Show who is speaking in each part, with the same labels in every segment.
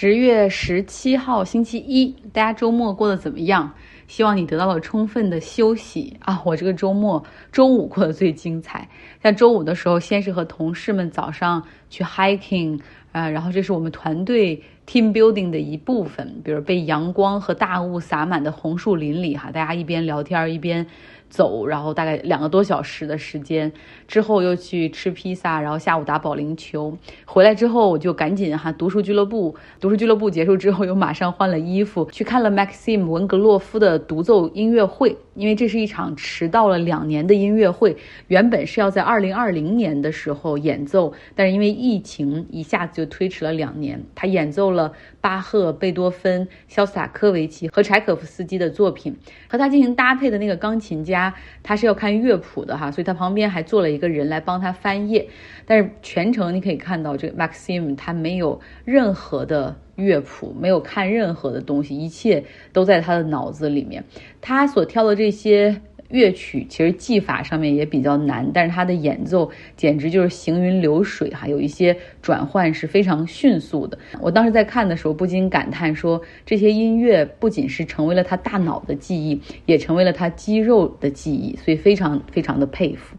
Speaker 1: 十月十七号星期一，大家周末过得怎么样？希望你得到了充分的休息啊！我这个周末周五过得最精彩。像周五的时候，先是和同事们早上去 hiking 啊，然后这是我们团队 team building 的一部分。比如被阳光和大雾洒满的红树林里哈，大家一边聊天一边。走，然后大概两个多小时的时间之后，又去吃披萨，然后下午打保龄球。回来之后，我就赶紧哈读书俱乐部。读书俱乐部结束之后，又马上换了衣服去看了 Maxim 文格洛夫的独奏音乐会。因为这是一场迟到了两年的音乐会，原本是要在二零二零年的时候演奏，但是因为疫情一下子就推迟了两年。他演奏了巴赫、贝多芬、肖斯塔科维奇和柴可夫斯基的作品，和他进行搭配的那个钢琴家，他是要看乐谱的哈，所以他旁边还坐了一个人来帮他翻页。但是全程你可以看到，这个 Maxim 他没有任何的。乐谱没有看任何的东西，一切都在他的脑子里面。他所挑的这些乐曲，其实技法上面也比较难，但是他的演奏简直就是行云流水哈，有一些转换是非常迅速的。我当时在看的时候，不禁感叹说，这些音乐不仅是成为了他大脑的记忆，也成为了他肌肉的记忆，所以非常非常的佩服。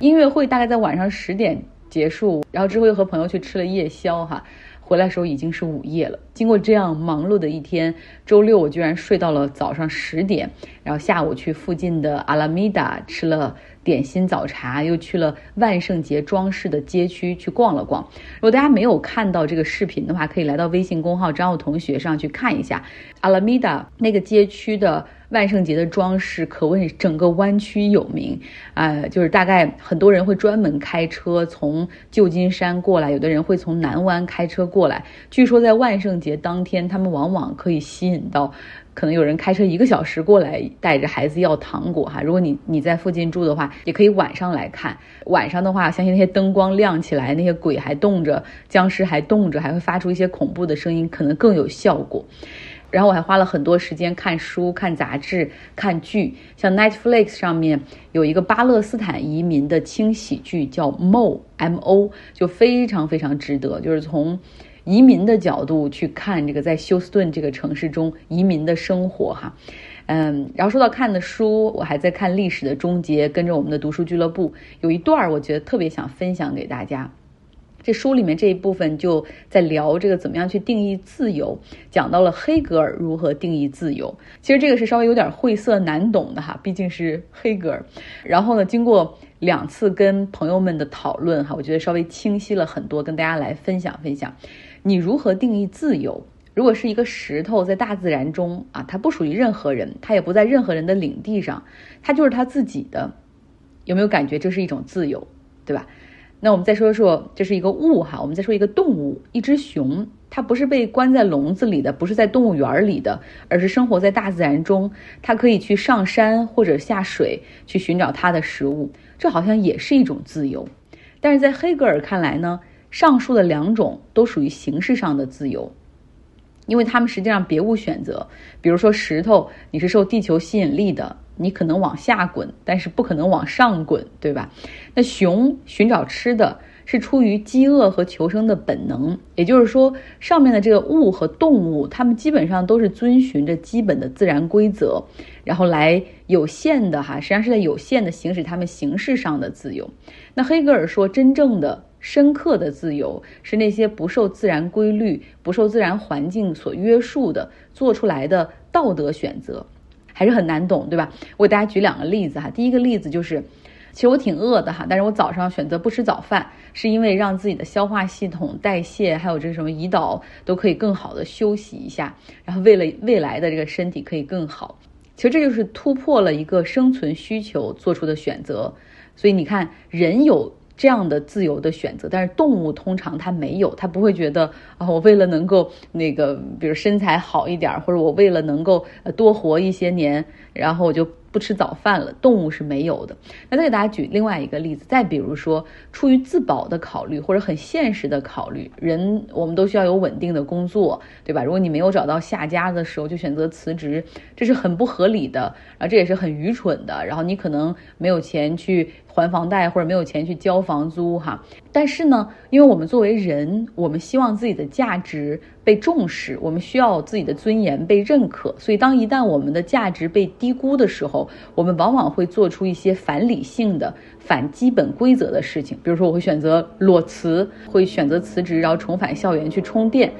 Speaker 1: 音乐会大概在晚上十点结束，然后之后又和朋友去吃了夜宵哈。回来时候已经是午夜了。经过这样忙碌的一天，周六我居然睡到了早上十点，然后下午去附近的阿拉米达吃了点心早茶，又去了万圣节装饰的街区去逛了逛。如果大家没有看到这个视频的话，可以来到微信公号张奥同学上去看一下阿拉米达那个街区的。万圣节的装饰可谓整个湾区有名，呃，就是大概很多人会专门开车从旧金山过来，有的人会从南湾开车过来。据说在万圣节当天，他们往往可以吸引到，可能有人开车一个小时过来，带着孩子要糖果哈。如果你你在附近住的话，也可以晚上来看。晚上的话，相信那些灯光亮起来，那些鬼还动着，僵尸还动着，还会发出一些恐怖的声音，可能更有效果。然后我还花了很多时间看书、看杂志、看剧，像 Netflix 上面有一个巴勒斯坦移民的轻喜剧，叫 Mo M O，就非常非常值得，就是从移民的角度去看这个在休斯顿这个城市中移民的生活哈。嗯，然后说到看的书，我还在看《历史的终结》，跟着我们的读书俱乐部有一段儿，我觉得特别想分享给大家。这书里面这一部分就在聊这个怎么样去定义自由，讲到了黑格尔如何定义自由。其实这个是稍微有点晦涩难懂的哈，毕竟是黑格尔。然后呢，经过两次跟朋友们的讨论哈，我觉得稍微清晰了很多，跟大家来分享分享，你如何定义自由？如果是一个石头在大自然中啊，它不属于任何人，它也不在任何人的领地上，它就是它自己的，有没有感觉这是一种自由，对吧？那我们再说说，这是一个物哈。我们再说一个动物，一只熊，它不是被关在笼子里的，不是在动物园里的，而是生活在大自然中。它可以去上山或者下水去寻找它的食物，这好像也是一种自由。但是在黑格尔看来呢，上述的两种都属于形式上的自由，因为他们实际上别无选择。比如说石头，你是受地球吸引力的。你可能往下滚，但是不可能往上滚，对吧？那熊寻找吃的是出于饥饿和求生的本能，也就是说，上面的这个物和动物，它们基本上都是遵循着基本的自然规则，然后来有限的哈，实际上是在有限的行使它们形式上的自由。那黑格尔说，真正的深刻的自由是那些不受自然规律、不受自然环境所约束的做出来的道德选择。还是很难懂，对吧？我给大家举两个例子哈。第一个例子就是，其实我挺饿的哈，但是我早上选择不吃早饭，是因为让自己的消化系统、代谢还有这什么胰岛都可以更好的休息一下，然后为了未来的这个身体可以更好。其实这就是突破了一个生存需求做出的选择。所以你看，人有。这样的自由的选择，但是动物通常它没有，它不会觉得啊，我为了能够那个，比如身材好一点，或者我为了能够多活一些年，然后我就。不吃早饭了，动物是没有的。那再给大家举另外一个例子，再比如说，出于自保的考虑或者很现实的考虑，人我们都需要有稳定的工作，对吧？如果你没有找到下家的时候就选择辞职，这是很不合理的，然后这也是很愚蠢的。然后你可能没有钱去还房贷或者没有钱去交房租哈。但是呢，因为我们作为人，我们希望自己的价值被重视，我们需要自己的尊严被认可。所以，当一旦我们的价值被低估的时候，我们往往会做出一些反理性的、反基本规则的事情。比如说，我会选择裸辞，会选择辞职，然后重返校园去充电。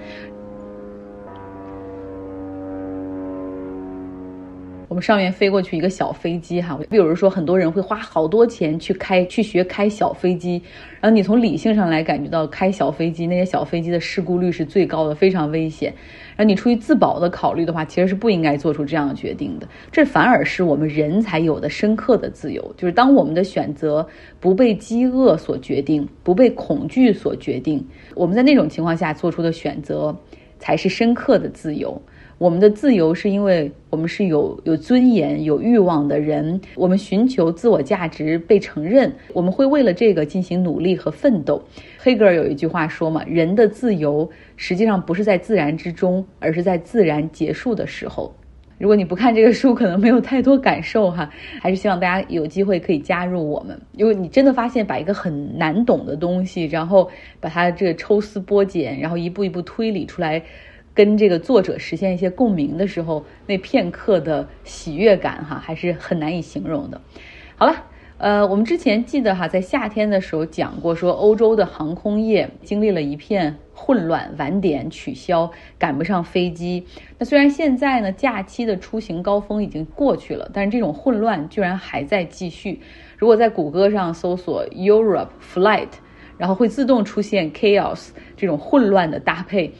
Speaker 1: 我们上面飞过去一个小飞机哈，比如说很多人会花好多钱去开去学开小飞机，然后你从理性上来感觉到开小飞机那些小飞机的事故率是最高的，非常危险。然后你出于自保的考虑的话，其实是不应该做出这样的决定的。这反而是我们人才有的深刻的自由，就是当我们的选择不被饥饿所决定，不被恐惧所决定，我们在那种情况下做出的选择，才是深刻的自由。我们的自由是因为我们是有有尊严、有欲望的人，我们寻求自我价值被承认，我们会为了这个进行努力和奋斗。黑格尔有一句话说嘛：“人的自由实际上不是在自然之中，而是在自然结束的时候。”如果你不看这个书，可能没有太多感受哈。还是希望大家有机会可以加入我们，因为你真的发现把一个很难懂的东西，然后把它这个抽丝剥茧，然后一步一步推理出来。跟这个作者实现一些共鸣的时候，那片刻的喜悦感哈，还是很难以形容的。好了，呃，我们之前记得哈，在夏天的时候讲过，说欧洲的航空业经历了一片混乱，晚点取消，赶不上飞机。那虽然现在呢，假期的出行高峰已经过去了，但是这种混乱居然还在继续。如果在谷歌上搜索 Europe flight，然后会自动出现 chaos 这种混乱的搭配。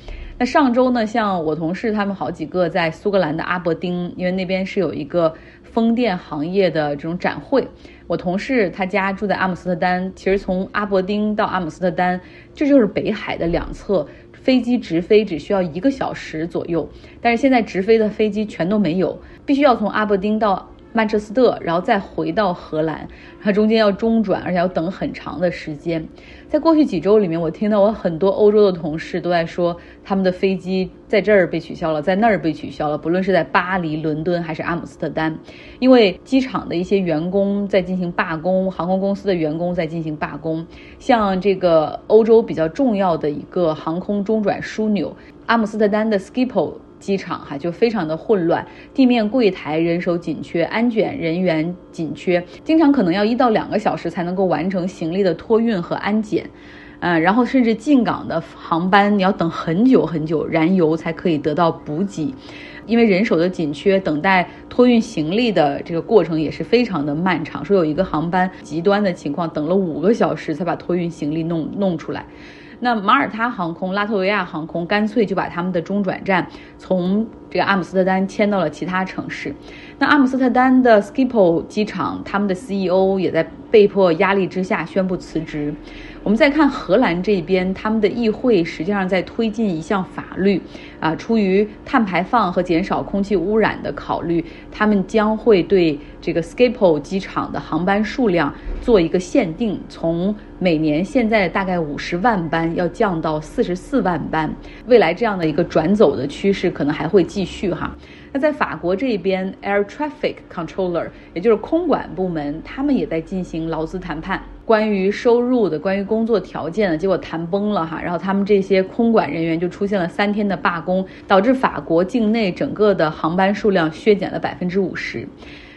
Speaker 1: 上周呢，像我同事他们好几个在苏格兰的阿伯丁，因为那边是有一个风电行业的这种展会。我同事他家住在阿姆斯特丹，其实从阿伯丁到阿姆斯特丹，这就是北海的两侧，飞机直飞只需要一个小时左右。但是现在直飞的飞机全都没有，必须要从阿伯丁到。曼彻斯特，然后再回到荷兰，它中间要中转，而且要等很长的时间。在过去几周里面，我听到我很多欧洲的同事都在说，他们的飞机在这儿被取消了，在那儿被取消了。不论是在巴黎、伦敦还是阿姆斯特丹，因为机场的一些员工在进行罢工，航空公司的员工在进行罢工。像这个欧洲比较重要的一个航空中转枢纽，阿姆斯特丹的 Schiphol。机场哈就非常的混乱，地面柜台人手紧缺，安检人员紧缺，经常可能要一到两个小时才能够完成行李的托运和安检，嗯，然后甚至进港的航班你要等很久很久，燃油才可以得到补给，因为人手的紧缺，等待托运行李的这个过程也是非常的漫长。说有一个航班极端的情况，等了五个小时才把托运行李弄弄出来。那马耳他航空、拉脱维亚航空干脆就把他们的中转站从这个阿姆斯特丹迁到了其他城市。那阿姆斯特丹的 Schiphol 机场，他们的 CEO 也在被迫压力之下宣布辞职。我们再看荷兰这边，他们的议会实际上在推进一项法律，啊，出于碳排放和减少空气污染的考虑，他们将会对这个 Schiphol 机场的航班数量做一个限定，从每年现在大概五十万班要降到四十四万班，未来这样的一个转走的趋势可能还会继续哈。那在法国这边，Air Traffic Controller，也就是空管部门，他们也在进行劳资谈判，关于收入的，关于工作条件的，结果谈崩了哈。然后他们这些空管人员就出现了三天的罢工，导致法国境内整个的航班数量削减了百分之五十。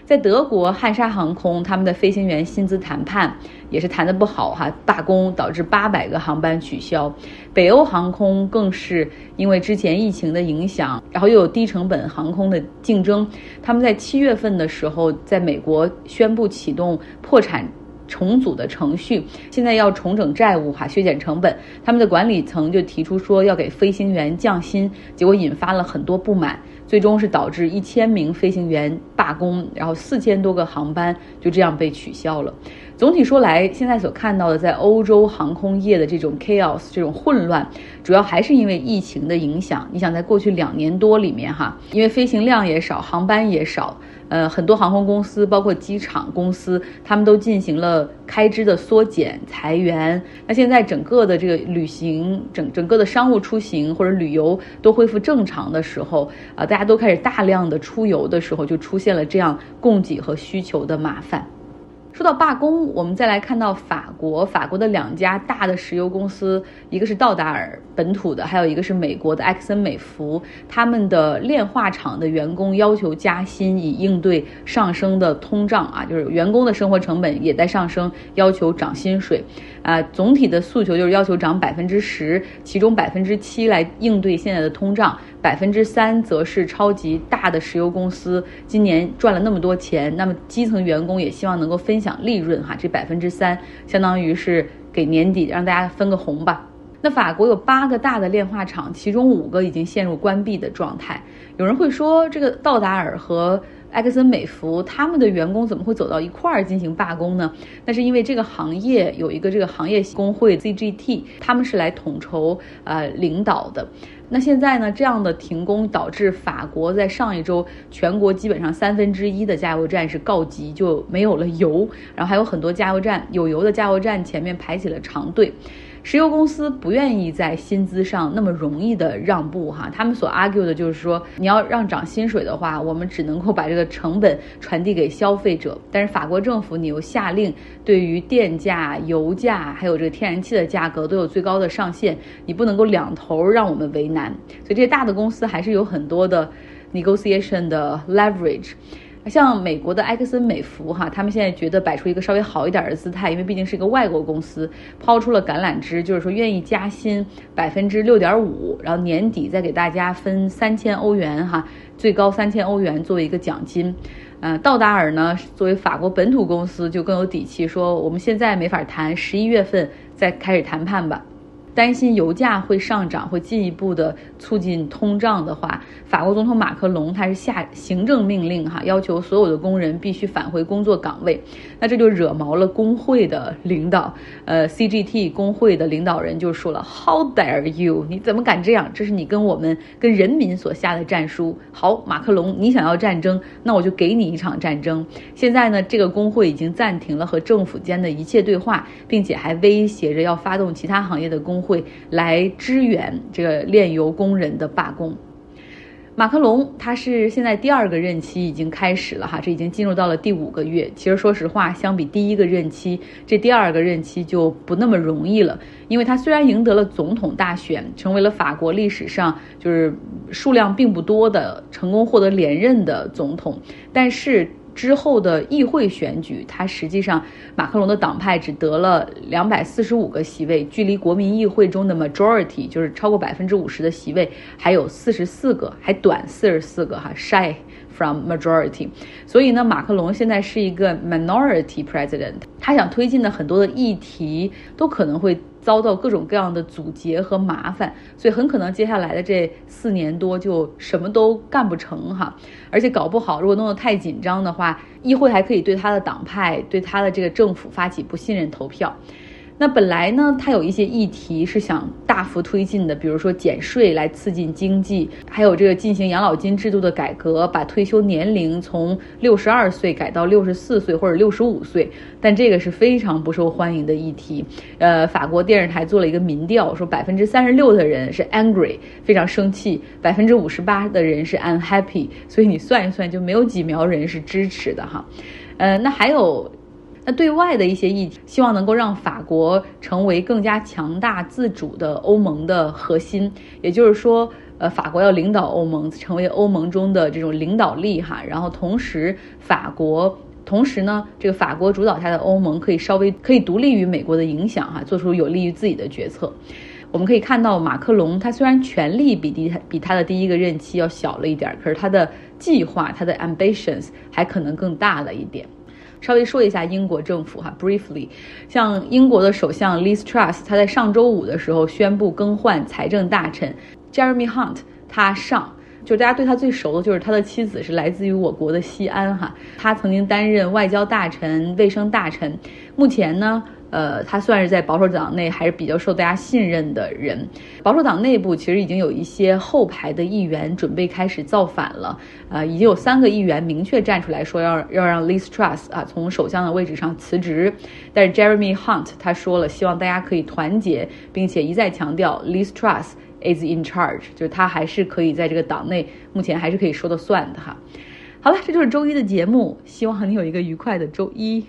Speaker 1: 在德国，汉莎航空他们的飞行员薪资谈判也是谈得不好哈，罢工导致八百个航班取消。北欧航空更是因为之前疫情的影响，然后又有低成本航空的竞争，他们在七月份的时候在美国宣布启动破产重组的程序，现在要重整债务哈，削减成本。他们的管理层就提出说要给飞行员降薪，结果引发了很多不满。最终是导致一千名飞行员罢工，然后四千多个航班就这样被取消了。总体说来，现在所看到的在欧洲航空业的这种 chaos 这种混乱，主要还是因为疫情的影响。你想，在过去两年多里面哈，因为飞行量也少，航班也少。呃，很多航空公司，包括机场公司，他们都进行了开支的缩减、裁员。那现在整个的这个旅行、整整个的商务出行或者旅游都恢复正常的时候，啊，大家都开始大量的出游的时候，就出现了这样供给和需求的麻烦。说到罢工，我们再来看到法国，法国的两家大的石油公司，一个是道达尔本土的，还有一个是美国的埃克森美孚，他们的炼化厂的员工要求加薪，以应对上升的通胀啊，就是员工的生活成本也在上升，要求涨薪水，啊，总体的诉求就是要求涨百分之十，其中百分之七来应对现在的通胀。百分之三则是超级大的石油公司今年赚了那么多钱，那么基层员工也希望能够分享利润哈。这百分之三相当于是给年底让大家分个红吧。那法国有八个大的炼化厂，其中五个已经陷入关闭的状态。有人会说，这个道达尔和埃克森美孚他们的员工怎么会走到一块儿进行罢工呢？那是因为这个行业有一个这个行业工会 CGT，他们是来统筹呃领导的。那现在呢？这样的停工导致法国在上一周全国基本上三分之一的加油站是告急，就没有了油。然后还有很多加油站有油的加油站前面排起了长队。石油公司不愿意在薪资上那么容易的让步哈，他们所 argue 的就是说，你要让涨薪水的话，我们只能够把这个成本传递给消费者。但是法国政府你又下令，对于电价、油价还有这个天然气的价格都有最高的上限，你不能够两头让我们为难。所以这些大的公司还是有很多的 negotiation 的 leverage。像美国的埃克森美孚哈，他们现在觉得摆出一个稍微好一点的姿态，因为毕竟是一个外国公司，抛出了橄榄枝，就是说愿意加薪百分之六点五，然后年底再给大家分三千欧元哈，最高三千欧元作为一个奖金。嗯，道达尔呢，作为法国本土公司就更有底气，说我们现在没法谈，十一月份再开始谈判吧。担心油价会上涨，会进一步的促进通胀的话，法国总统马克龙他是下行政命令哈，要求所有的工人必须返回工作岗位。那这就惹毛了工会的领导，呃，CGT 工会的领导人就说了：“How dare you？你怎么敢这样？这是你跟我们跟人民所下的战书。好，马克龙，你想要战争，那我就给你一场战争。现在呢，这个工会已经暂停了和政府间的一切对话，并且还威胁着要发动其他行业的工。”会来支援这个炼油工人的罢工。马克龙他是现在第二个任期已经开始了哈，这已经进入到了第五个月。其实说实话，相比第一个任期，这第二个任期就不那么容易了。因为他虽然赢得了总统大选，成为了法国历史上就是数量并不多的成功获得连任的总统，但是。之后的议会选举，他实际上马克龙的党派只得了两百四十五个席位，距离国民议会中的 majority 就是超过百分之五十的席位还有四十四个，还短四十四个哈，shy from majority。所以呢，马克龙现在是一个 minority president，他想推进的很多的议题都可能会。遭到各种各样的阻截和麻烦，所以很可能接下来的这四年多就什么都干不成哈，而且搞不好如果弄得太紧张的话，议会还可以对他的党派、对他的这个政府发起不信任投票。那本来呢，他有一些议题是想大幅推进的，比如说减税来刺激经济，还有这个进行养老金制度的改革，把退休年龄从六十二岁改到六十四岁或者六十五岁。但这个是非常不受欢迎的议题。呃，法国电视台做了一个民调，说百分之三十六的人是 angry，非常生气；百分之五十八的人是 unhappy。所以你算一算，就没有几苗人是支持的哈。呃，那还有。那对外的一些议题，希望能够让法国成为更加强大自主的欧盟的核心，也就是说，呃，法国要领导欧盟，成为欧盟中的这种领导力哈。然后同时，法国同时呢，这个法国主导下的欧盟可以稍微可以独立于美国的影响哈，做出有利于自己的决策。我们可以看到，马克龙他虽然权力比第比他的第一个任期要小了一点，可是他的计划、他的 ambitions 还可能更大了一点。稍微说一下英国政府哈，briefly，像英国的首相 Liz Truss，他在上周五的时候宣布更换财政大臣。Jeremy Hunt，他上，就大家对他最熟的就是他的妻子是来自于我国的西安哈，他曾经担任外交大臣、卫生大臣，目前呢。呃，他算是在保守党内还是比较受大家信任的人。保守党内部其实已经有一些后排的议员准备开始造反了。呃，已经有三个议员明确站出来说要要让 Liz Truss 啊从首相的位置上辞职。但是 Jeremy Hunt 他说了，希望大家可以团结，并且一再强调 Liz Truss is in charge，就是他还是可以在这个党内目前还是可以说的算的哈。好了，这就是周一的节目，希望你有一个愉快的周一。